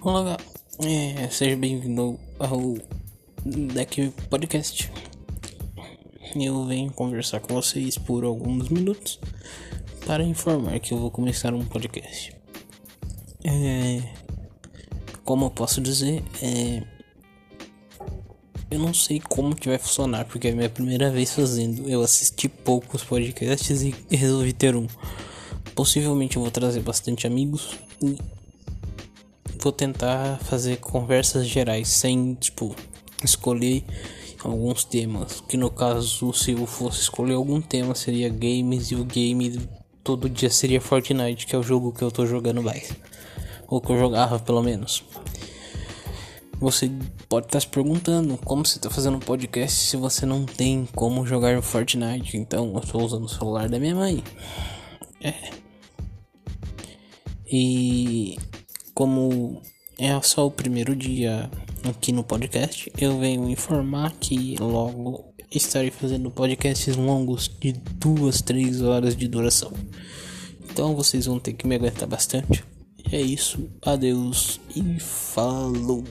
Olá, é, seja bem-vindo ao Deck Podcast. Eu venho conversar com vocês por alguns minutos para informar que eu vou começar um podcast. É, como eu posso dizer, é, eu não sei como que vai funcionar porque é a minha primeira vez fazendo. Eu assisti poucos podcasts e resolvi ter um. Possivelmente eu vou trazer bastante amigos e vou tentar fazer conversas gerais sem, tipo, escolher alguns temas. Que no caso, se eu fosse escolher algum tema, seria games e o game todo dia seria Fortnite, que é o jogo que eu tô jogando mais. Ou que eu jogava pelo menos. Você pode estar se perguntando como você está fazendo um podcast se você não tem como jogar Fortnite. Então eu estou usando o celular da minha mãe. É. E como é só o primeiro dia aqui no podcast, eu venho informar que logo estarei fazendo podcasts longos de duas, três horas de duração. Então vocês vão ter que me aguentar bastante. É isso, adeus e falou!